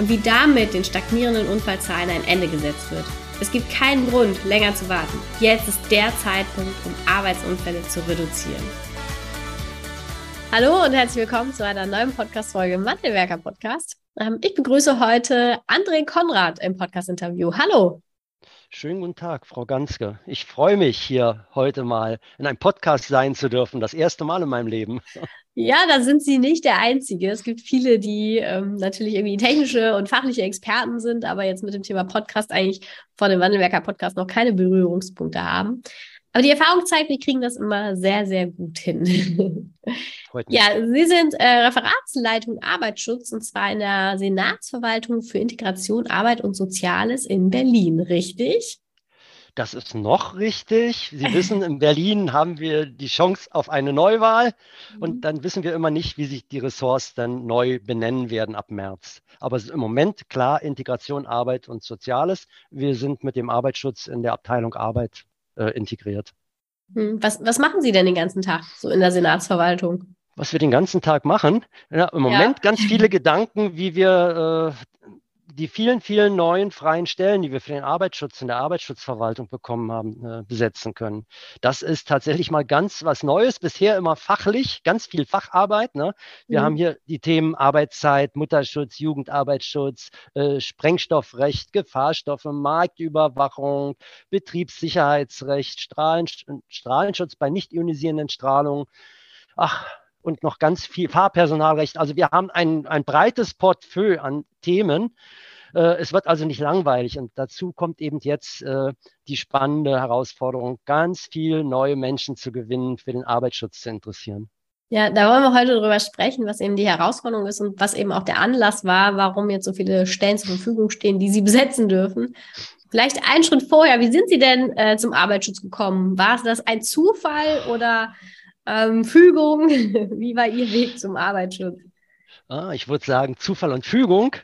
und wie damit den stagnierenden Unfallzahlen ein Ende gesetzt wird. Es gibt keinen Grund, länger zu warten. Jetzt ist der Zeitpunkt, um Arbeitsunfälle zu reduzieren. Hallo und herzlich willkommen zu einer neuen Podcast-Folge im Wandelwerker Podcast. Ähm, ich begrüße heute André Konrad im Podcast-Interview. Hallo. Schönen guten Tag, Frau Ganske. Ich freue mich, hier heute mal in einem Podcast sein zu dürfen. Das erste Mal in meinem Leben. Ja, da sind Sie nicht der Einzige. Es gibt viele, die ähm, natürlich irgendwie technische und fachliche Experten sind, aber jetzt mit dem Thema Podcast eigentlich vor dem Wandelwerker Podcast noch keine Berührungspunkte haben. Aber die Erfahrung zeigt, wir kriegen das immer sehr, sehr gut hin. ja, Sie sind äh, Referatsleitung Arbeitsschutz und zwar in der Senatsverwaltung für Integration, Arbeit und Soziales in Berlin, richtig? Das ist noch richtig. Sie wissen, in Berlin haben wir die Chance auf eine Neuwahl und mhm. dann wissen wir immer nicht, wie sich die Ressorts dann neu benennen werden ab März. Aber im Moment klar Integration, Arbeit und Soziales. Wir sind mit dem Arbeitsschutz in der Abteilung Arbeit äh, integriert. Hm, was, was machen Sie denn den ganzen Tag so in der Senatsverwaltung? was wir den ganzen Tag machen. Ja, Im Moment ja. ganz viele Gedanken, wie wir äh, die vielen, vielen neuen freien Stellen, die wir für den Arbeitsschutz in der Arbeitsschutzverwaltung bekommen haben, äh, besetzen können. Das ist tatsächlich mal ganz was Neues. Bisher immer fachlich, ganz viel Facharbeit. Ne? Wir mhm. haben hier die Themen Arbeitszeit, Mutterschutz, Jugendarbeitsschutz, äh, Sprengstoffrecht, Gefahrstoffe, Marktüberwachung, Betriebssicherheitsrecht, Strahlen, Strahlenschutz bei nicht ionisierenden Strahlungen. Ach, und noch ganz viel Fahrpersonalrecht. Also wir haben ein, ein breites Portfolio an Themen. Äh, es wird also nicht langweilig. Und dazu kommt eben jetzt äh, die spannende Herausforderung, ganz viel neue Menschen zu gewinnen, für den Arbeitsschutz zu interessieren. Ja, da wollen wir heute drüber sprechen, was eben die Herausforderung ist und was eben auch der Anlass war, warum jetzt so viele Stellen zur Verfügung stehen, die Sie besetzen dürfen. Vielleicht einen Schritt vorher, wie sind Sie denn äh, zum Arbeitsschutz gekommen? War das ein Zufall oder ähm, Fügung. Wie war Ihr Weg zum Arbeitsschutz? Ah, ich würde sagen Zufall und Fügung.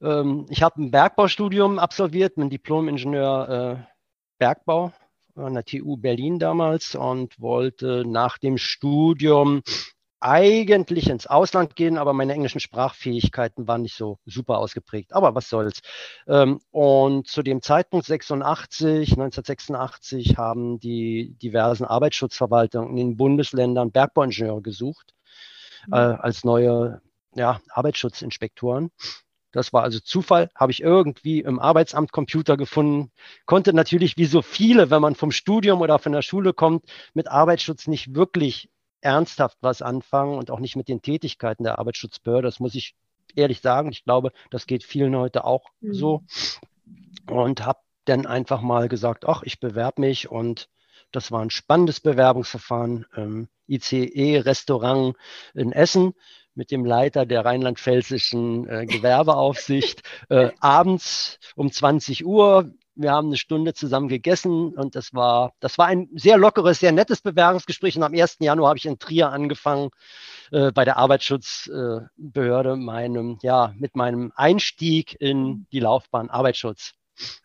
Ähm, ich habe ein Bergbaustudium absolviert, ein Diplom-Ingenieur äh, Bergbau an der TU Berlin damals und wollte nach dem Studium eigentlich ins Ausland gehen, aber meine englischen Sprachfähigkeiten waren nicht so super ausgeprägt. Aber was soll's. Ähm, und zu dem Zeitpunkt 86, 1986 haben die diversen Arbeitsschutzverwaltungen in den Bundesländern Bergbauingenieure gesucht mhm. äh, als neue ja, Arbeitsschutzinspektoren. Das war also Zufall, habe ich irgendwie im Arbeitsamt Computer gefunden. Konnte natürlich wie so viele, wenn man vom Studium oder von der Schule kommt, mit Arbeitsschutz nicht wirklich ernsthaft was anfangen und auch nicht mit den Tätigkeiten der Arbeitsschutzbehörde. Das muss ich ehrlich sagen. Ich glaube, das geht vielen heute auch mhm. so. Und habe dann einfach mal gesagt, ach, ich bewerbe mich und das war ein spannendes Bewerbungsverfahren im ICE-Restaurant in Essen mit dem Leiter der rheinland-pfälzischen äh, Gewerbeaufsicht äh, abends um 20 Uhr. Wir haben eine Stunde zusammen gegessen und das war, das war ein sehr lockeres, sehr nettes Bewerbungsgespräch. Und am 1. Januar habe ich in Trier angefangen, äh, bei der Arbeitsschutzbehörde, meinem, ja, mit meinem Einstieg in die Laufbahn Arbeitsschutz.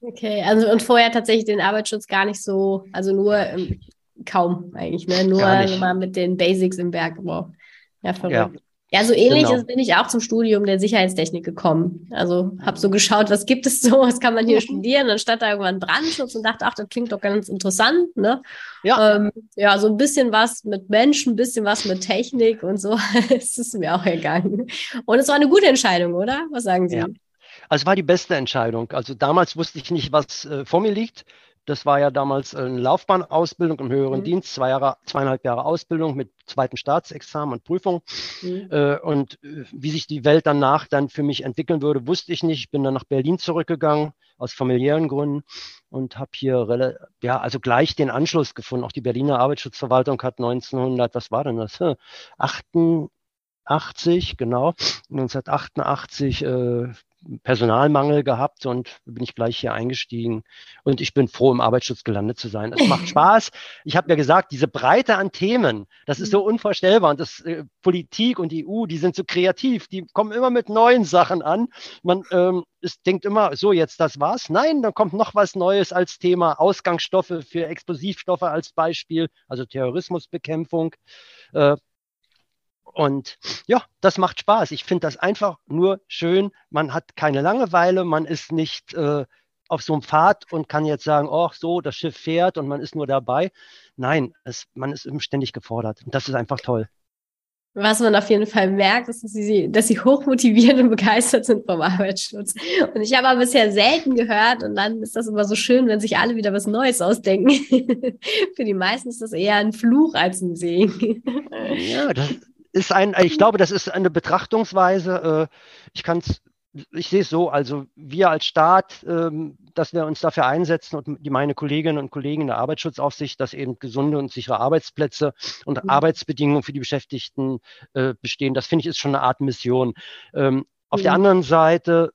Okay, also und vorher tatsächlich den Arbeitsschutz gar nicht so, also nur ähm, kaum eigentlich, ne? Nur mal mit den Basics im Bergbau. Ja, verrückt. Ja. Ja, so ähnlich genau. bin ich auch zum Studium der Sicherheitstechnik gekommen. Also habe so geschaut, was gibt es so, was kann man hier studieren, anstatt da irgendwann Brandschutz und dachte, ach, das klingt doch ganz interessant. Ne? Ja. Ähm, ja, so ein bisschen was mit Menschen, ein bisschen was mit Technik und so. es ist mir auch ergangen. Und es war eine gute Entscheidung, oder? Was sagen Sie? Ja. Also es war die beste Entscheidung. Also damals wusste ich nicht, was äh, vor mir liegt. Das war ja damals eine Laufbahnausbildung im höheren mhm. Dienst, zwei Jahre, zweieinhalb Jahre Ausbildung mit zweiten Staatsexamen und Prüfung. Mhm. Äh, und äh, wie sich die Welt danach dann für mich entwickeln würde, wusste ich nicht. Ich bin dann nach Berlin zurückgegangen aus familiären Gründen und habe hier ja also gleich den Anschluss gefunden. Auch die Berliner Arbeitsschutzverwaltung hat 1900, was war denn das? 88, genau, 1988 äh, Personalmangel gehabt und bin ich gleich hier eingestiegen. Und ich bin froh, im Arbeitsschutz gelandet zu sein. Es macht Spaß. Ich habe ja gesagt, diese Breite an Themen, das ist so mhm. unvorstellbar. Und das äh, Politik und EU, die sind so kreativ, die kommen immer mit neuen Sachen an. Man ähm, ist, denkt immer, so jetzt das war's. Nein, dann kommt noch was Neues als Thema. Ausgangsstoffe für Explosivstoffe als Beispiel, also Terrorismusbekämpfung. Äh, und ja, das macht Spaß. Ich finde das einfach nur schön. Man hat keine Langeweile, man ist nicht äh, auf so einem Pfad und kann jetzt sagen, oh, so, das Schiff fährt und man ist nur dabei. Nein, es, man ist ständig gefordert. Und das ist einfach toll. Was man auf jeden Fall merkt, ist, dass sie, dass sie hochmotiviert und begeistert sind vom Arbeitsschutz. Und ich habe aber bisher selten gehört, und dann ist das immer so schön, wenn sich alle wieder was Neues ausdenken. Für die meisten ist das eher ein Fluch als ein Segen. Ja, das, ist ein, ich glaube, das ist eine Betrachtungsweise. Äh, ich kann ich sehe es so, also wir als Staat, ähm, dass wir uns dafür einsetzen und meine Kolleginnen und Kollegen in der Arbeitsschutzaufsicht, dass eben gesunde und sichere Arbeitsplätze und mhm. Arbeitsbedingungen für die Beschäftigten äh, bestehen. Das finde ich ist schon eine Art Mission. Ähm, auf mhm. der anderen Seite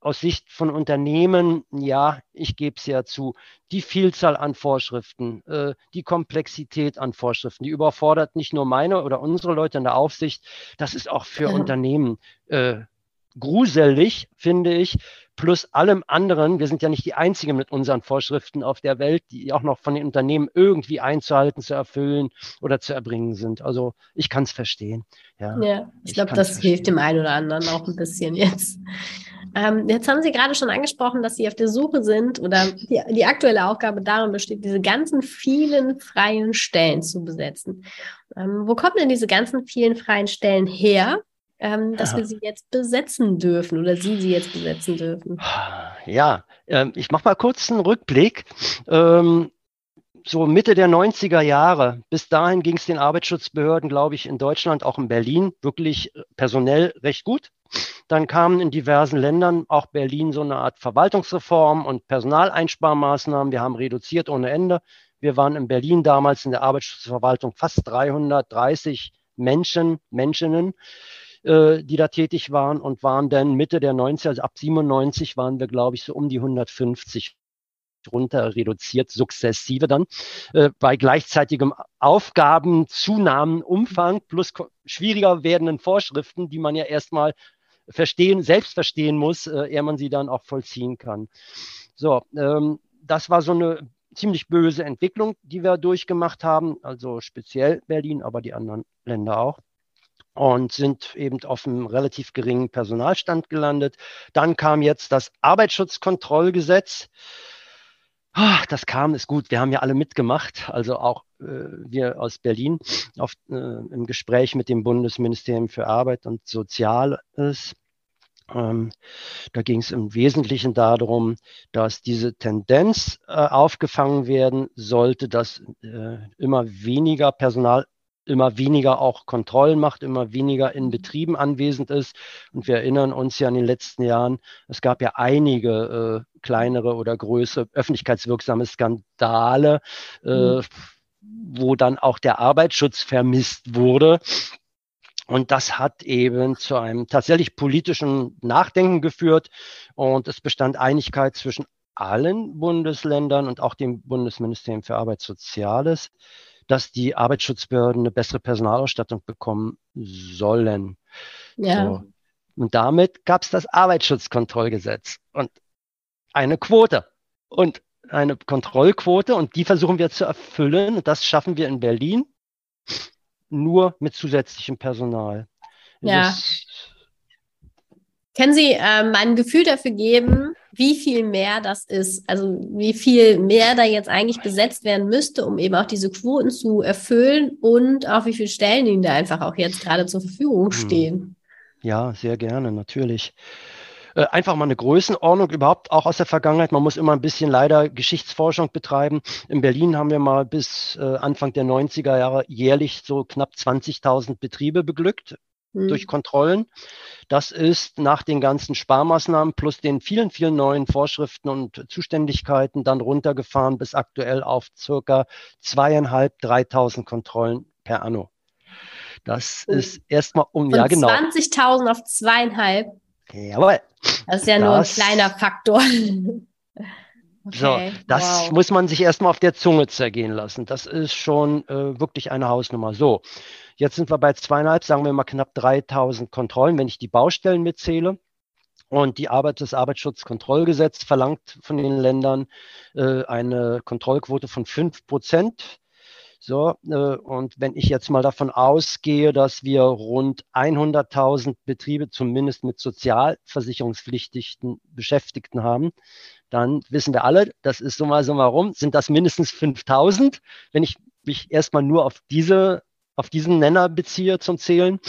aus Sicht von Unternehmen, ja, ich gebe es ja zu, die Vielzahl an Vorschriften, äh, die Komplexität an Vorschriften, die überfordert nicht nur meine oder unsere Leute in der Aufsicht, das ist auch für ja. Unternehmen äh, gruselig, finde ich, plus allem anderen. Wir sind ja nicht die Einzigen mit unseren Vorschriften auf der Welt, die auch noch von den Unternehmen irgendwie einzuhalten, zu erfüllen oder zu erbringen sind. Also ich kann es verstehen. Ja, ja ich, ich glaube, das verstehen. hilft dem einen oder anderen auch ein bisschen jetzt. Ähm, jetzt haben Sie gerade schon angesprochen, dass Sie auf der Suche sind oder die, die aktuelle Aufgabe darin besteht, diese ganzen vielen freien Stellen zu besetzen. Ähm, wo kommen denn diese ganzen vielen freien Stellen her? Ähm, dass ja. wir sie jetzt besetzen dürfen oder Sie sie jetzt besetzen dürfen? Ja, ähm, ich mache mal kurz einen Rückblick. Ähm, so Mitte der 90er Jahre, bis dahin ging es den Arbeitsschutzbehörden, glaube ich, in Deutschland, auch in Berlin, wirklich personell recht gut. Dann kamen in diversen Ländern, auch Berlin, so eine Art Verwaltungsreform und Personaleinsparmaßnahmen. Wir haben reduziert ohne Ende. Wir waren in Berlin damals in der Arbeitsschutzverwaltung fast 330 Menschen, Menschinnen, äh, die da tätig waren und waren dann Mitte der 90er, also ab 97 waren wir, glaube ich, so um die 150 runter reduziert, sukzessive dann, äh, bei gleichzeitigem Aufgabenzunahmen, Umfang plus schwieriger werdenden Vorschriften, die man ja erstmal verstehen, selbst verstehen muss, äh, ehe man sie dann auch vollziehen kann. So, ähm, das war so eine ziemlich böse Entwicklung, die wir durchgemacht haben, also speziell Berlin, aber die anderen Länder auch und sind eben auf einem relativ geringen Personalstand gelandet. Dann kam jetzt das Arbeitsschutzkontrollgesetz. Ach, das kam, ist gut. Wir haben ja alle mitgemacht, also auch äh, wir aus Berlin, auf, äh, im Gespräch mit dem Bundesministerium für Arbeit und Soziales. Ähm, da ging es im Wesentlichen darum, dass diese Tendenz äh, aufgefangen werden sollte, dass äh, immer weniger Personal immer weniger auch Kontrollen macht, immer weniger in mhm. Betrieben anwesend ist. Und wir erinnern uns ja in den letzten Jahren, es gab ja einige äh, kleinere oder größere öffentlichkeitswirksame Skandale, äh, mhm. wo dann auch der Arbeitsschutz vermisst wurde. Und das hat eben zu einem tatsächlich politischen Nachdenken geführt. Und es bestand Einigkeit zwischen allen Bundesländern und auch dem Bundesministerium für Arbeit Soziales, dass die Arbeitsschutzbehörden eine bessere Personalausstattung bekommen sollen. Ja. So. Und damit gab es das Arbeitsschutzkontrollgesetz und eine Quote und eine Kontrollquote und die versuchen wir zu erfüllen. Und das schaffen wir in Berlin nur mit zusätzlichem Personal. Ja. Das, Können Sie ähm, ein Gefühl dafür geben, wie viel mehr das ist, also wie viel mehr da jetzt eigentlich besetzt werden müsste, um eben auch diese Quoten zu erfüllen und auch wie viele Stellen Ihnen da einfach auch jetzt gerade zur Verfügung hm. stehen. Ja, sehr gerne, natürlich äh, einfach mal eine Größenordnung überhaupt auch aus der Vergangenheit. Man muss immer ein bisschen leider Geschichtsforschung betreiben. In Berlin haben wir mal bis äh, Anfang der 90er Jahre jährlich so knapp 20.000 Betriebe beglückt mhm. durch Kontrollen. Das ist nach den ganzen Sparmaßnahmen plus den vielen, vielen neuen Vorschriften und Zuständigkeiten dann runtergefahren bis aktuell auf circa zweieinhalb, dreitausend Kontrollen per anno. Das oh. ist erstmal um, Von ja genau. 20.000 auf zweieinhalb. Jawohl. Das ist ja das, nur ein kleiner Faktor. Okay, so, das wow. muss man sich erstmal auf der Zunge zergehen lassen. Das ist schon äh, wirklich eine Hausnummer. So, jetzt sind wir bei zweieinhalb, sagen wir mal knapp 3000 Kontrollen, wenn ich die Baustellen mitzähle. Und die Arbeit, das Arbeitsschutzkontrollgesetz verlangt von den Ländern äh, eine Kontrollquote von fünf Prozent. So, äh, und wenn ich jetzt mal davon ausgehe, dass wir rund 100.000 Betriebe zumindest mit sozialversicherungspflichtigen Beschäftigten haben, dann wissen wir alle, das ist so mal so mal rum, sind das mindestens 5000. Wenn ich mich erstmal nur auf diese, auf diesen Nenner beziehe zum Zählen.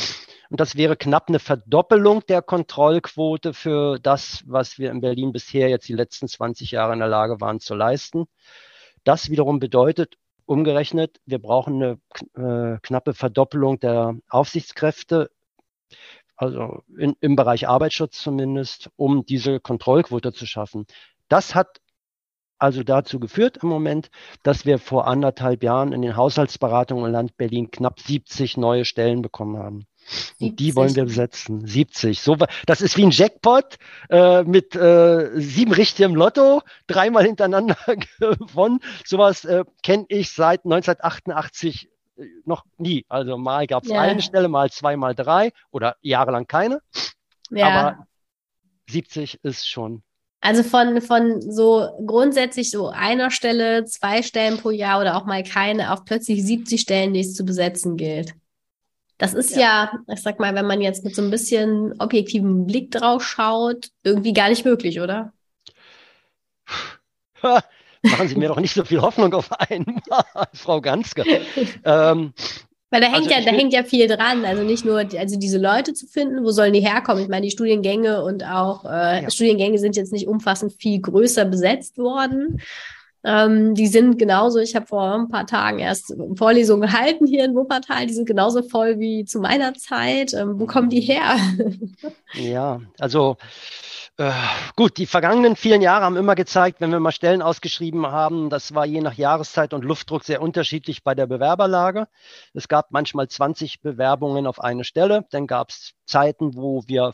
Und das wäre knapp eine Verdoppelung der Kontrollquote für das, was wir in Berlin bisher jetzt die letzten 20 Jahre in der Lage waren zu leisten. Das wiederum bedeutet, umgerechnet, wir brauchen eine äh, knappe Verdoppelung der Aufsichtskräfte, also in, im Bereich Arbeitsschutz zumindest, um diese Kontrollquote zu schaffen. Das hat also dazu geführt im Moment, dass wir vor anderthalb Jahren in den Haushaltsberatungen im Land Berlin knapp 70 neue Stellen bekommen haben. 70. Und die wollen wir besetzen. 70. So, das ist wie ein Jackpot äh, mit äh, sieben richtigem Lotto, dreimal hintereinander gewonnen. Sowas äh, kenne ich seit 1988 äh, noch nie. Also mal gab es ja. eine Stelle, mal zwei, mal drei oder jahrelang keine. Ja. Aber 70 ist schon also von, von so grundsätzlich so einer Stelle, zwei Stellen pro Jahr oder auch mal keine auf plötzlich 70 Stellen, die es zu besetzen gilt. Das ist ja. ja, ich sag mal, wenn man jetzt mit so ein bisschen objektivem Blick drauf schaut, irgendwie gar nicht möglich, oder? Machen Sie mir doch nicht so viel Hoffnung auf einmal, Frau Ganske. ähm, weil da hängt also ja, da hängt ja viel dran. Also nicht nur, also diese Leute zu finden, wo sollen die herkommen? Ich meine, die Studiengänge und auch äh, ja. Studiengänge sind jetzt nicht umfassend viel größer besetzt worden. Ähm, die sind genauso, ich habe vor ein paar Tagen erst Vorlesungen gehalten hier in Wuppertal, die sind genauso voll wie zu meiner Zeit. Ähm, wo kommen die her? ja, also äh, gut, die vergangenen vielen Jahre haben immer gezeigt, wenn wir mal Stellen ausgeschrieben haben, das war je nach Jahreszeit und Luftdruck sehr unterschiedlich bei der Bewerberlage. Es gab manchmal 20 Bewerbungen auf eine Stelle. Dann gab es Zeiten, wo wir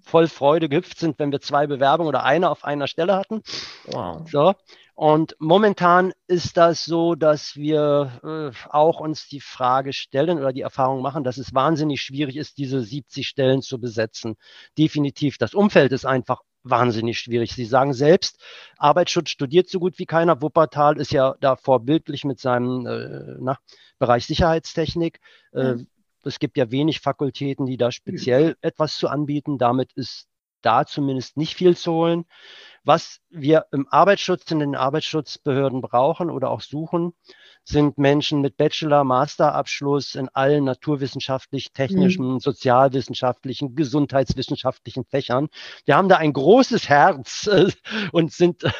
voll Freude gehüpft sind, wenn wir zwei Bewerbungen oder eine auf einer Stelle hatten. Wow. So. Und momentan ist das so, dass wir äh, auch uns die Frage stellen oder die Erfahrung machen, dass es wahnsinnig schwierig ist, diese 70 Stellen zu besetzen. Definitiv. Das Umfeld ist einfach wahnsinnig schwierig. Sie sagen selbst, Arbeitsschutz studiert so gut wie keiner. Wuppertal ist ja da vorbildlich mit seinem äh, na, Bereich Sicherheitstechnik. Äh, mhm. Es gibt ja wenig Fakultäten, die da speziell etwas zu anbieten. Damit ist da zumindest nicht viel zu holen. Was wir im Arbeitsschutz, in den Arbeitsschutzbehörden brauchen oder auch suchen, sind Menschen mit Bachelor, Masterabschluss in allen naturwissenschaftlich, technischen, mhm. sozialwissenschaftlichen, gesundheitswissenschaftlichen Fächern. Wir haben da ein großes Herz äh, und sind äh,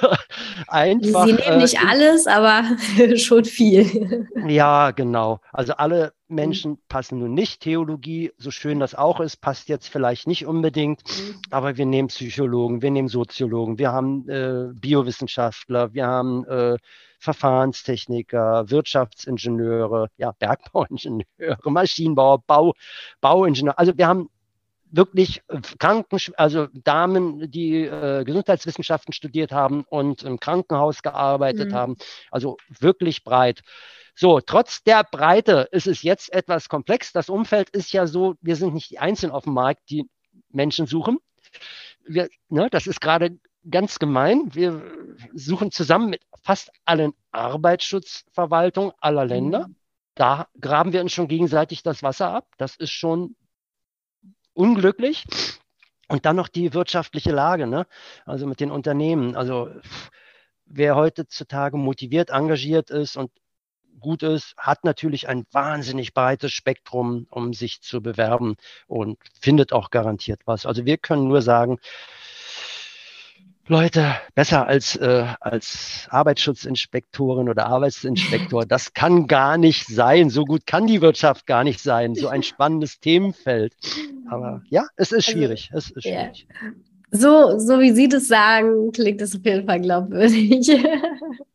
einfach. Sie nehmen nicht äh, alles, aber schon viel. Ja, genau. Also alle Menschen passen nun nicht. Theologie, so schön das auch ist, passt jetzt vielleicht nicht unbedingt, mhm. aber wir nehmen Psychologen, wir nehmen Soziologen, wir haben äh, Biowissenschaftler, wir haben äh, Verfahrenstechniker, Wirtschaftsingenieure, ja, Bergbauingenieure, Maschinenbauer, Bau, Bauingenieure. Also wir haben wirklich Kranken, also Damen, die äh, Gesundheitswissenschaften studiert haben und im Krankenhaus gearbeitet mhm. haben. Also wirklich breit. So, trotz der Breite ist es jetzt etwas komplex. Das Umfeld ist ja so, wir sind nicht die Einzigen auf dem Markt, die Menschen suchen. Wir, ne, das ist gerade ganz gemein. Wir suchen zusammen mit fast allen Arbeitsschutzverwaltungen aller Länder. Mhm. Da graben wir uns schon gegenseitig das Wasser ab. Das ist schon unglücklich. Und dann noch die wirtschaftliche Lage, ne? also mit den Unternehmen. Also wer heutzutage motiviert, engagiert ist und gut ist, hat natürlich ein wahnsinnig breites Spektrum, um sich zu bewerben und findet auch garantiert was. Also wir können nur sagen, Leute, besser als, äh, als Arbeitsschutzinspektorin oder Arbeitsinspektor, das kann gar nicht sein. So gut kann die Wirtschaft gar nicht sein. So ein spannendes Themenfeld. Aber ja, es ist also, schwierig. Es ist schwierig. Ja. So, so wie Sie das sagen, klingt das auf jeden Fall glaubwürdig.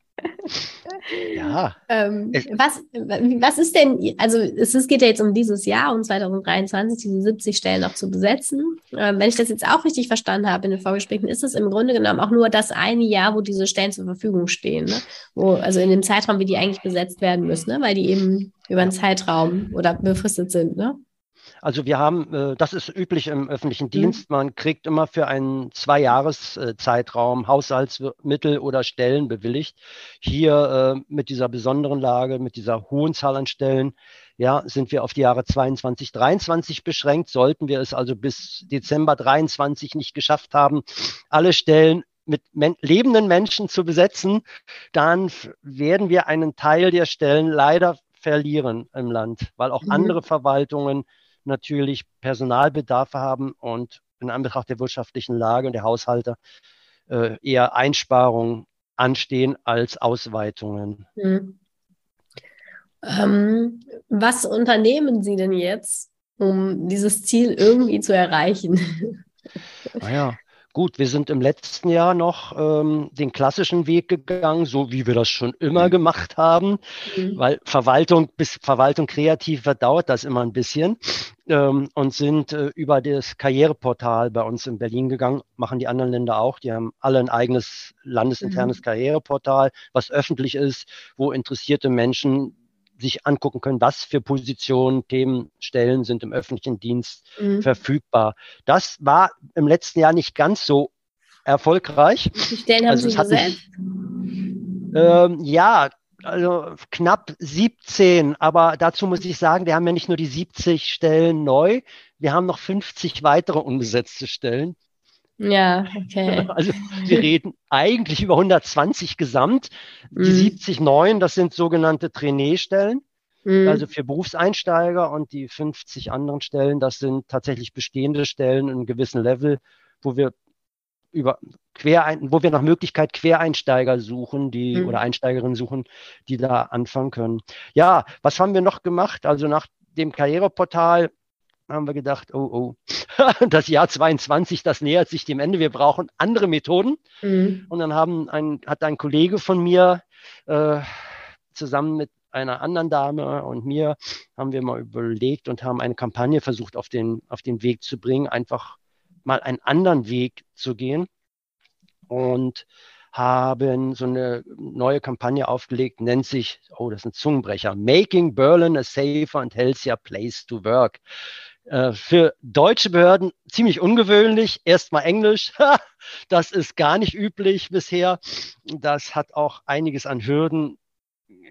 ja. Ähm, was, was ist denn, also es, es, geht ja jetzt um dieses Jahr, um 2023, diese 70 Stellen noch zu besetzen. Ähm, wenn ich das jetzt auch richtig verstanden habe in den Vorgesprächen, ist es im Grunde genommen auch nur das eine Jahr, wo diese Stellen zur Verfügung stehen. Ne? Wo, also in dem Zeitraum, wie die eigentlich besetzt werden müssen, ne? weil die eben über einen Zeitraum oder befristet sind. Ne? Also wir haben, äh, das ist üblich im öffentlichen mhm. Dienst, man kriegt immer für einen Zwei-Jahres-Zeitraum Haushaltsmittel oder Stellen bewilligt. Hier äh, mit dieser besonderen Lage, mit dieser hohen Zahl an Stellen, ja, sind wir auf die Jahre 22, 23 beschränkt. Sollten wir es also bis Dezember 23 nicht geschafft haben, alle Stellen mit men lebenden Menschen zu besetzen, dann werden wir einen Teil der Stellen leider verlieren im Land, weil auch mhm. andere Verwaltungen natürlich Personalbedarfe haben und in Anbetracht der wirtschaftlichen Lage und der Haushalte äh, eher Einsparungen anstehen als Ausweitungen. Hm. Ähm, was unternehmen Sie denn jetzt, um dieses Ziel irgendwie zu erreichen? Naja, Gut, wir sind im letzten Jahr noch ähm, den klassischen Weg gegangen, so wie wir das schon immer mhm. gemacht haben, mhm. weil Verwaltung bis Verwaltung kreativ wird, dauert das immer ein bisschen ähm, und sind äh, über das Karriereportal bei uns in Berlin gegangen, machen die anderen Länder auch. Die haben alle ein eigenes landesinternes mhm. Karriereportal, was öffentlich ist, wo interessierte Menschen sich angucken können, was für Positionen, Themen, Stellen sind im öffentlichen Dienst mhm. verfügbar. Das war im letzten Jahr nicht ganz so erfolgreich. Viele Stellen haben also Sie besetzt? Ähm, ja, also knapp 17, aber dazu muss ich sagen, wir haben ja nicht nur die 70 Stellen neu, wir haben noch 50 weitere unbesetzte Stellen. Ja, okay. Also wir reden eigentlich über 120 gesamt. Die mm. 70 neuen, das sind sogenannte Trainee-Stellen, mm. also für Berufseinsteiger und die 50 anderen Stellen, das sind tatsächlich bestehende Stellen in einem gewissen Level, wo wir über Querein, wo wir nach Möglichkeit Quereinsteiger suchen, die mm. oder Einsteigerinnen suchen, die da anfangen können. Ja, was haben wir noch gemacht? Also nach dem Karriereportal haben wir gedacht, oh, oh, das Jahr 22, das nähert sich dem Ende, wir brauchen andere Methoden. Mhm. Und dann haben ein, hat ein Kollege von mir äh, zusammen mit einer anderen Dame und mir haben wir mal überlegt und haben eine Kampagne versucht auf den, auf den Weg zu bringen, einfach mal einen anderen Weg zu gehen. Und haben so eine neue Kampagne aufgelegt, nennt sich, oh, das ist ein Zungenbrecher, Making Berlin a safer and healthier place to work. Äh, für deutsche Behörden ziemlich ungewöhnlich. Erstmal Englisch. das ist gar nicht üblich bisher. Das hat auch einiges an Hürden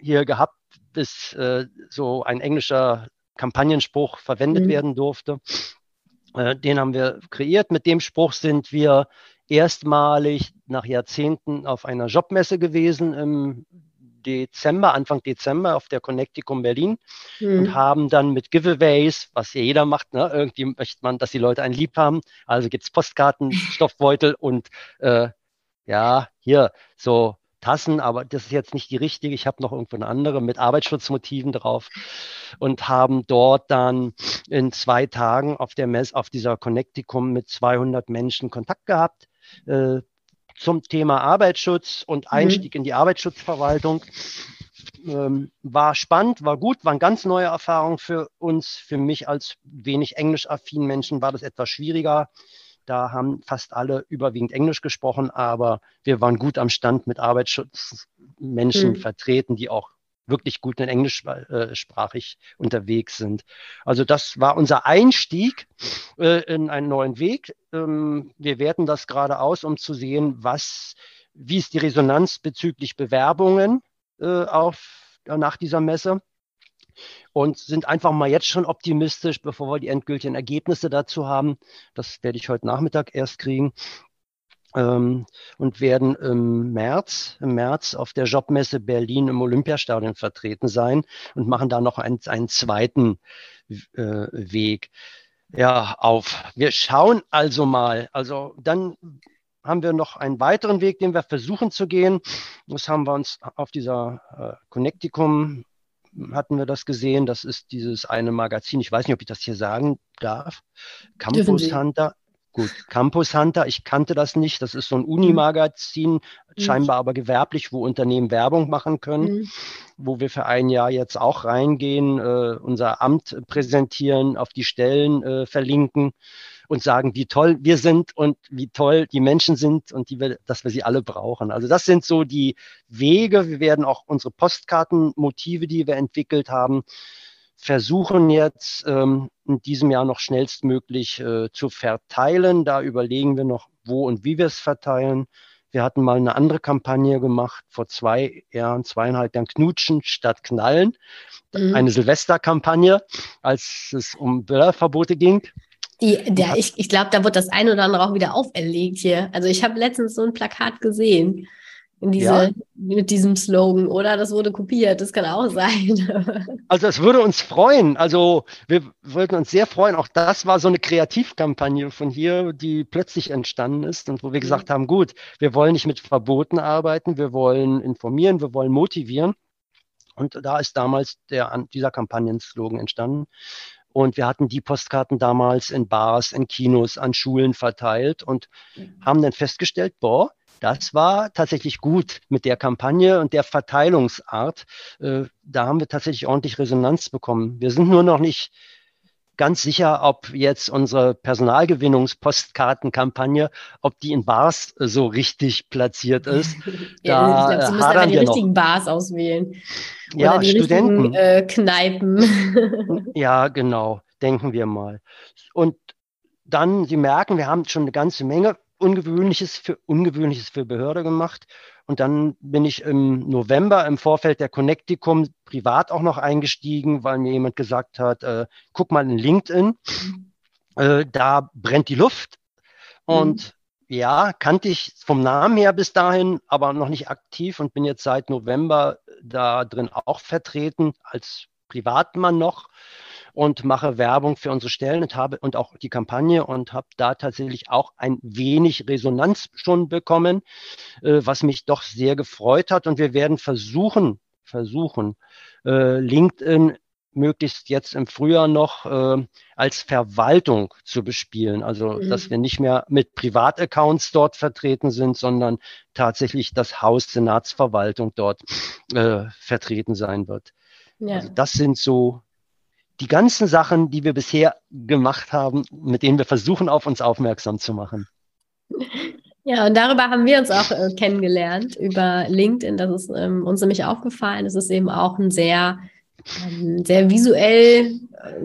hier gehabt, bis äh, so ein englischer Kampagnenspruch verwendet mhm. werden durfte. Äh, den haben wir kreiert. Mit dem Spruch sind wir erstmalig nach Jahrzehnten auf einer Jobmesse gewesen im Dezember, Anfang Dezember auf der Connecticum Berlin mhm. und haben dann mit Giveaways, was ja jeder macht, ne, irgendwie möchte man, dass die Leute einen lieb haben. Also gibt's Postkarten, Stoffbeutel und äh, ja, hier so Tassen, aber das ist jetzt nicht die richtige. Ich habe noch irgendwo eine andere mit Arbeitsschutzmotiven drauf und haben dort dann in zwei Tagen auf der Mess, auf dieser Connecticum mit 200 Menschen Kontakt gehabt. Äh, zum Thema Arbeitsschutz und mhm. Einstieg mhm. in die Arbeitsschutzverwaltung. Ähm, war spannend, war gut, waren ganz neue Erfahrungen für uns. Für mich als wenig englisch-affinen Menschen war das etwas schwieriger. Da haben fast alle überwiegend Englisch gesprochen, aber wir waren gut am Stand mit Arbeitsschutzmenschen mhm. vertreten, die auch wirklich gut in englischsprachig äh, unterwegs sind. Also das war unser Einstieg äh, in einen neuen Weg. Ähm, wir werten das gerade aus, um zu sehen, was, wie ist die Resonanz bezüglich Bewerbungen äh, auf, nach dieser Messe und sind einfach mal jetzt schon optimistisch, bevor wir die endgültigen Ergebnisse dazu haben. Das werde ich heute Nachmittag erst kriegen ähm, und werden im März, im März auf der Jobmesse Berlin im Olympiastadion vertreten sein und machen da noch einen, einen zweiten äh, Weg ja, auf. Wir schauen also mal. Also dann haben wir noch einen weiteren Weg, den wir versuchen zu gehen. Das haben wir uns auf dieser äh, Connecticum hatten wir das gesehen. Das ist dieses eine Magazin. Ich weiß nicht, ob ich das hier sagen darf. Campus Hunter. Gut, Campus Hunter, ich kannte das nicht. Das ist so ein Unimagazin, mhm. scheinbar aber gewerblich, wo Unternehmen Werbung machen können, mhm. wo wir für ein Jahr jetzt auch reingehen, äh, unser Amt präsentieren, auf die Stellen äh, verlinken und sagen, wie toll wir sind und wie toll die Menschen sind und die wir, dass wir sie alle brauchen. Also das sind so die Wege. Wir werden auch unsere Postkartenmotive, die wir entwickelt haben, versuchen jetzt ähm, in diesem Jahr noch schnellstmöglich äh, zu verteilen. Da überlegen wir noch, wo und wie wir es verteilen. Wir hatten mal eine andere Kampagne gemacht vor zwei Jahren, zweieinhalb Jahren, Knutschen statt Knallen. Mhm. Eine Silvesterkampagne, als es um Böllerverbote ging. Die, der, ich ich glaube, da wird das ein oder andere auch wieder auferlegt hier. Also ich habe letztens so ein Plakat gesehen in diese, ja. mit diesem Slogan, oder? Das wurde kopiert, das kann auch sein. also es würde uns freuen. Also wir wollten uns sehr freuen. Auch das war so eine Kreativkampagne von hier, die plötzlich entstanden ist und wo wir gesagt haben, gut, wir wollen nicht mit Verboten arbeiten, wir wollen informieren, wir wollen motivieren. Und da ist damals der, dieser Kampagnenslogan entstanden. Und wir hatten die Postkarten damals in Bars, in Kinos, an Schulen verteilt und mhm. haben dann festgestellt, boah, das war tatsächlich gut mit der Kampagne und der Verteilungsart. Äh, da haben wir tatsächlich ordentlich Resonanz bekommen. Wir sind nur noch nicht ganz sicher, ob jetzt unsere Personalgewinnungspostkartenkampagne, ob die in Bars so richtig platziert ist. ja, da glaub, Sie müssen die richtigen noch. Bars auswählen. Oder ja, die Studenten. Äh, Kneipen. ja, genau, denken wir mal. Und dann, Sie merken, wir haben schon eine ganze Menge Ungewöhnliches für Ungewöhnliches für Behörde gemacht. Und dann bin ich im November im Vorfeld der Connecticum privat auch noch eingestiegen, weil mir jemand gesagt hat, äh, guck mal in LinkedIn, äh, da brennt die Luft. Und mhm. ja, kannte ich vom Namen her bis dahin, aber noch nicht aktiv und bin jetzt seit November da drin auch vertreten als Privatmann noch und mache Werbung für unsere Stellen und habe und auch die Kampagne und habe da tatsächlich auch ein wenig Resonanz schon bekommen, äh, was mich doch sehr gefreut hat. Und wir werden versuchen, versuchen, äh, LinkedIn möglichst jetzt im Frühjahr noch äh, als Verwaltung zu bespielen. Also, mhm. dass wir nicht mehr mit Privataccounts dort vertreten sind, sondern tatsächlich das Haus Senatsverwaltung dort äh, vertreten sein wird. Ja. Also das sind so die ganzen Sachen, die wir bisher gemacht haben, mit denen wir versuchen, auf uns aufmerksam zu machen. Ja, und darüber haben wir uns auch äh, kennengelernt, über LinkedIn. Das ist ähm, uns nämlich aufgefallen. Es ist eben auch ein sehr, ähm, sehr visuell äh,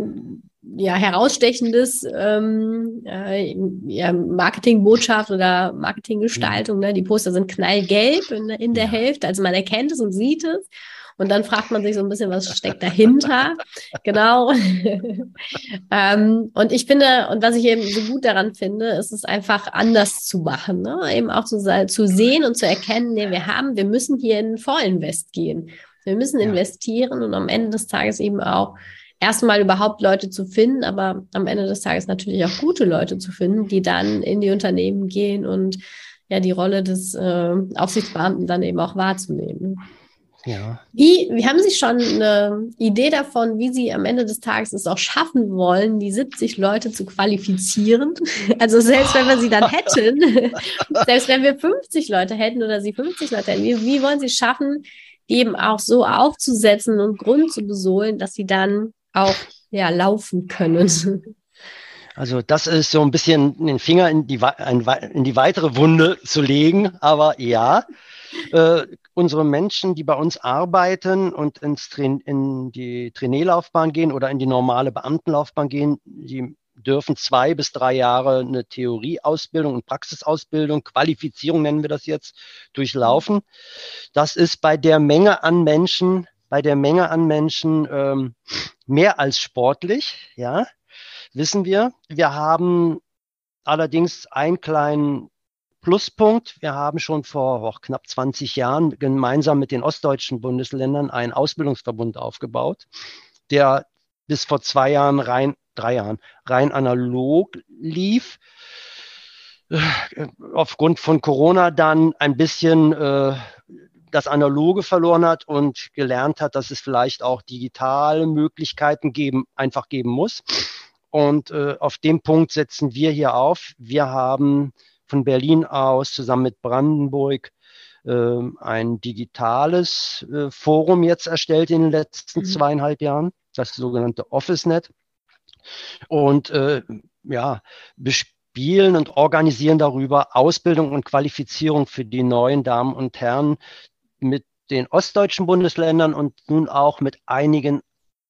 ja, herausstechendes ähm, äh, ja, Marketingbotschaft oder Marketinggestaltung. Ne? Die Poster sind knallgelb in, in der Hälfte, also man erkennt es und sieht es. Und dann fragt man sich so ein bisschen, was steckt dahinter? genau. ähm, und ich finde, und was ich eben so gut daran finde, ist es einfach anders zu machen. Ne? Eben auch zu, zu sehen und zu erkennen, nee, wir haben, wir müssen hier in Vollinvest gehen. Wir müssen ja. investieren und am Ende des Tages eben auch erstmal überhaupt Leute zu finden, aber am Ende des Tages natürlich auch gute Leute zu finden, die dann in die Unternehmen gehen und ja die Rolle des äh, Aufsichtsbeamten dann eben auch wahrzunehmen. Ja. Wie, wie haben Sie schon eine Idee davon, wie Sie am Ende des Tages es auch schaffen wollen, die 70 Leute zu qualifizieren? Also selbst wenn wir sie dann hätten, selbst wenn wir 50 Leute hätten oder Sie 50 Leute hätten, wie, wie wollen Sie schaffen, die eben auch so aufzusetzen und Grund zu besohlen, dass sie dann auch ja, laufen können? Also das ist so ein bisschen den Finger in die, in die weitere Wunde zu legen, aber ja, äh, unsere Menschen, die bei uns arbeiten und ins in die Trainierlaufbahn gehen oder in die normale Beamtenlaufbahn gehen, die dürfen zwei bis drei Jahre eine Theorieausbildung und Praxisausbildung, Qualifizierung nennen wir das jetzt, durchlaufen. Das ist bei der Menge an Menschen, bei der Menge an Menschen ähm, mehr als sportlich, ja, wissen wir. Wir haben allerdings einen kleinen Pluspunkt. Wir haben schon vor oh, knapp 20 Jahren gemeinsam mit den ostdeutschen Bundesländern einen Ausbildungsverbund aufgebaut, der bis vor zwei Jahren rein, drei Jahren rein analog lief. Aufgrund von Corona dann ein bisschen äh, das Analoge verloren hat und gelernt hat, dass es vielleicht auch digitale Möglichkeiten geben, einfach geben muss. Und äh, auf dem Punkt setzen wir hier auf. Wir haben von Berlin aus zusammen mit Brandenburg äh, ein digitales äh, Forum jetzt erstellt in den letzten mhm. zweieinhalb Jahren, das sogenannte OfficeNet. Und äh, ja, bespielen und organisieren darüber Ausbildung und Qualifizierung für die neuen Damen und Herren mit den ostdeutschen Bundesländern und nun auch mit einigen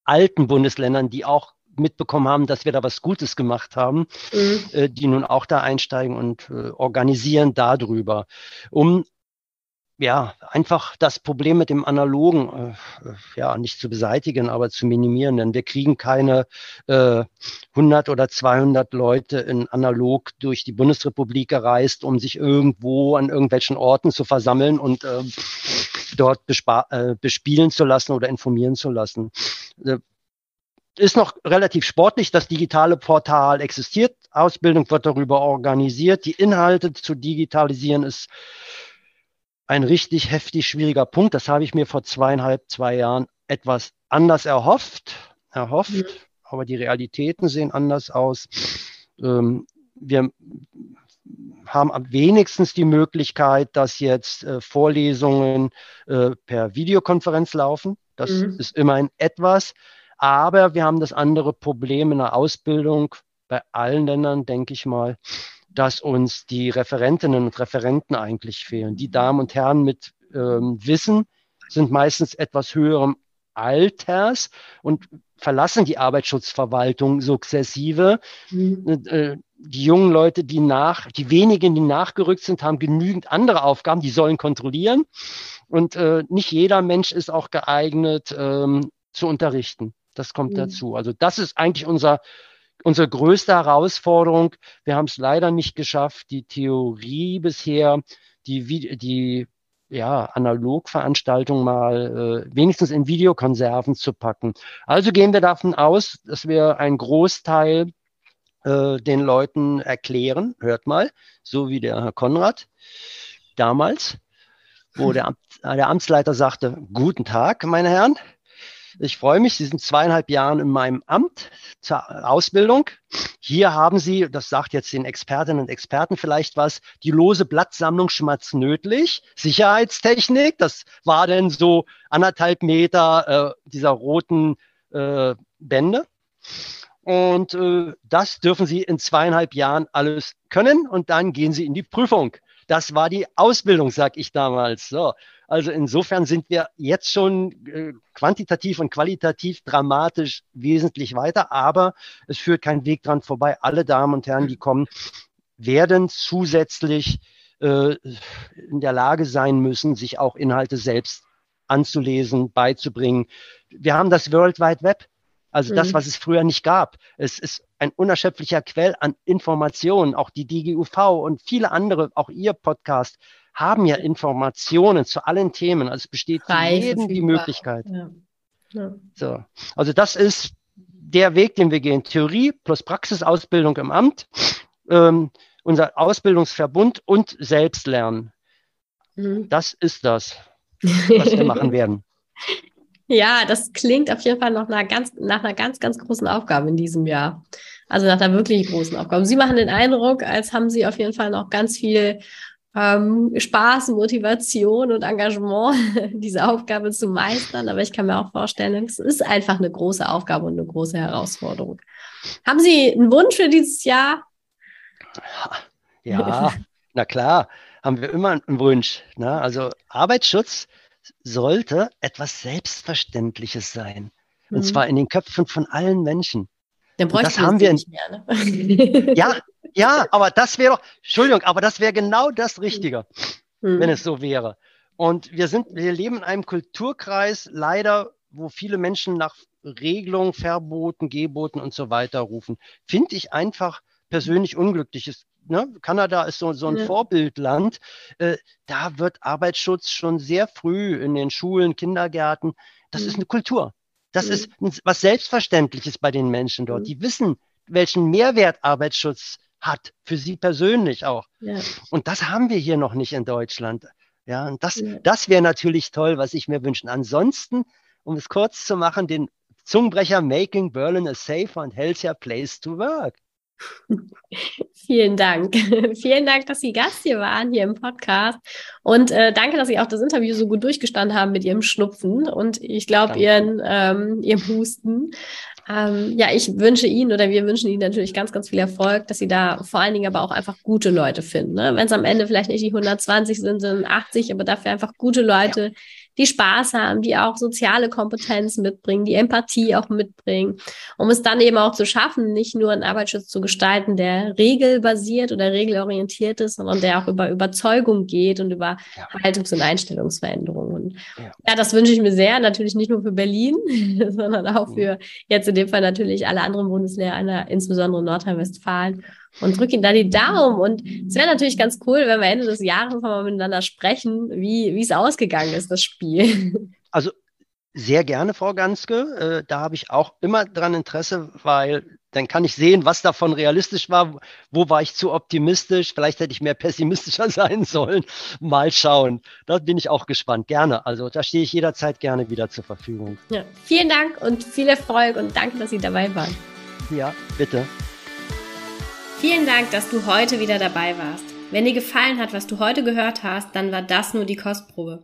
alten Bundesländern, die auch mitbekommen haben, dass wir da was Gutes gemacht haben, mhm. äh, die nun auch da einsteigen und äh, organisieren darüber, um ja, einfach das Problem mit dem Analogen, äh, ja, nicht zu beseitigen, aber zu minimieren. Denn wir kriegen keine äh, 100 oder 200 Leute in analog durch die Bundesrepublik gereist, um sich irgendwo an irgendwelchen Orten zu versammeln und äh, dort äh, bespielen zu lassen oder informieren zu lassen. Ist noch relativ sportlich. Das digitale Portal existiert. Ausbildung wird darüber organisiert. Die Inhalte zu digitalisieren ist ein richtig heftig schwieriger Punkt. Das habe ich mir vor zweieinhalb, zwei Jahren etwas anders erhofft, erhofft, mhm. aber die Realitäten sehen anders aus. Ähm, wir haben am wenigstens die Möglichkeit, dass jetzt äh, Vorlesungen äh, per Videokonferenz laufen. Das mhm. ist immerhin etwas. Aber wir haben das andere Problem in der Ausbildung bei allen Ländern, denke ich mal, dass uns die Referentinnen und Referenten eigentlich fehlen. Die Damen und Herren mit ähm, Wissen sind meistens etwas höherem Alters und verlassen die Arbeitsschutzverwaltung sukzessive. Mhm. Äh, die jungen Leute, die nach, die wenigen, die nachgerückt sind, haben genügend andere Aufgaben, die sollen kontrollieren. Und äh, nicht jeder Mensch ist auch geeignet ähm, zu unterrichten. Das kommt mhm. dazu. Also das ist eigentlich unser unsere größte Herausforderung. Wir haben es leider nicht geschafft, die Theorie bisher, die, die ja, Analogveranstaltung mal äh, wenigstens in Videokonserven zu packen. Also gehen wir davon aus, dass wir einen Großteil äh, den Leuten erklären, hört mal, so wie der Herr Konrad damals, wo der, Amt, der Amtsleiter sagte, guten Tag, meine Herren, ich freue mich, Sie sind zweieinhalb Jahre in meinem Amt zur Ausbildung. Hier haben Sie, das sagt jetzt den Expertinnen und Experten vielleicht was, die lose Blattsammlung schmatznötlich, Sicherheitstechnik, das war denn so anderthalb Meter äh, dieser roten äh, Bände. Und äh, das dürfen Sie in zweieinhalb Jahren alles können und dann gehen Sie in die Prüfung. Das war die Ausbildung, sag ich damals. So. Also insofern sind wir jetzt schon äh, quantitativ und qualitativ dramatisch wesentlich weiter, aber es führt kein Weg dran vorbei. Alle Damen und Herren, die kommen, werden zusätzlich äh, in der Lage sein müssen, sich auch Inhalte selbst anzulesen, beizubringen. Wir haben das World Wide Web. Also das, mhm. was es früher nicht gab. Es ist ein unerschöpflicher Quell an Informationen. Auch die DGUV und viele andere, auch Ihr Podcast, haben ja Informationen zu allen Themen. Also es besteht für jeden die Möglichkeit. Ja. Ja. So. Also das ist der Weg, den wir gehen. Theorie plus Praxisausbildung im Amt, ähm, unser Ausbildungsverbund und Selbstlernen. Mhm. Das ist das, was wir machen werden. Ja, das klingt auf jeden Fall noch nach, ganz, nach einer ganz, ganz großen Aufgabe in diesem Jahr. Also nach einer wirklich großen Aufgabe. Sie machen den Eindruck, als haben Sie auf jeden Fall noch ganz viel ähm, Spaß, Motivation und Engagement, diese Aufgabe zu meistern. Aber ich kann mir auch vorstellen, es ist einfach eine große Aufgabe und eine große Herausforderung. Haben Sie einen Wunsch für dieses Jahr? Ja, na klar, haben wir immer einen Wunsch. Ne? Also Arbeitsschutz sollte etwas Selbstverständliches sein. Und mhm. zwar in den Köpfen von allen Menschen. Dann das haben wir nicht mehr. Ne? ja, ja, aber das wäre doch, Entschuldigung, aber das wäre genau das Richtige, mhm. wenn es so wäre. Und wir sind, wir leben in einem Kulturkreis, leider, wo viele Menschen nach Regelungen, Verboten, Geboten und so weiter rufen. Finde ich einfach persönlich unglücklich. Es, ne, Kanada ist so, so ein ja. Vorbildland. Äh, da wird Arbeitsschutz schon sehr früh in den Schulen, Kindergärten. Das mhm. ist eine Kultur. Das mhm. ist was Selbstverständliches bei den Menschen dort. Mhm. Die wissen, welchen Mehrwert Arbeitsschutz hat, für sie persönlich auch. Ja. Und das haben wir hier noch nicht in Deutschland. Ja, und das, ja. das wäre natürlich toll, was ich mir wünsche. Ansonsten, um es kurz zu machen, den Zungenbrecher Making Berlin a safer and healthier place to work. Vielen Dank. Vielen Dank, dass Sie Gast hier waren, hier im Podcast. Und äh, danke, dass Sie auch das Interview so gut durchgestanden haben mit Ihrem Schnupfen und ich glaube, Ihren, ähm, Ihrem Husten. Ähm, ja, ich wünsche Ihnen oder wir wünschen Ihnen natürlich ganz, ganz viel Erfolg, dass Sie da vor allen Dingen aber auch einfach gute Leute finden. Ne? Wenn es am Ende vielleicht nicht die 120 sind, sind 80, aber dafür einfach gute Leute, ja die Spaß haben, die auch soziale Kompetenz mitbringen, die Empathie auch mitbringen, um es dann eben auch zu schaffen, nicht nur einen Arbeitsschutz zu gestalten, der regelbasiert oder regelorientiert ist, sondern der auch über Überzeugung geht und über ja. Haltungs- und Einstellungsveränderungen. Und ja. ja. das wünsche ich mir sehr, natürlich nicht nur für Berlin, sondern auch für jetzt in dem Fall natürlich alle anderen Bundesländer, insbesondere Nordrhein-Westfalen und drücke Ihnen da die Daumen. Und es wäre natürlich ganz cool, wenn wir Ende des Jahres mal miteinander sprechen, wie wie es ausgegangen ist, das Spiel. Also sehr gerne, Frau Ganske. Äh, da habe ich auch immer dran Interesse, weil dann kann ich sehen, was davon realistisch war. Wo war ich zu optimistisch? Vielleicht hätte ich mehr pessimistischer sein sollen. Mal schauen. Da bin ich auch gespannt. Gerne. Also da stehe ich jederzeit gerne wieder zur Verfügung. Ja, vielen Dank und viel Erfolg und danke, dass Sie dabei waren. Ja, bitte. Vielen Dank, dass du heute wieder dabei warst. Wenn dir gefallen hat, was du heute gehört hast, dann war das nur die Kostprobe.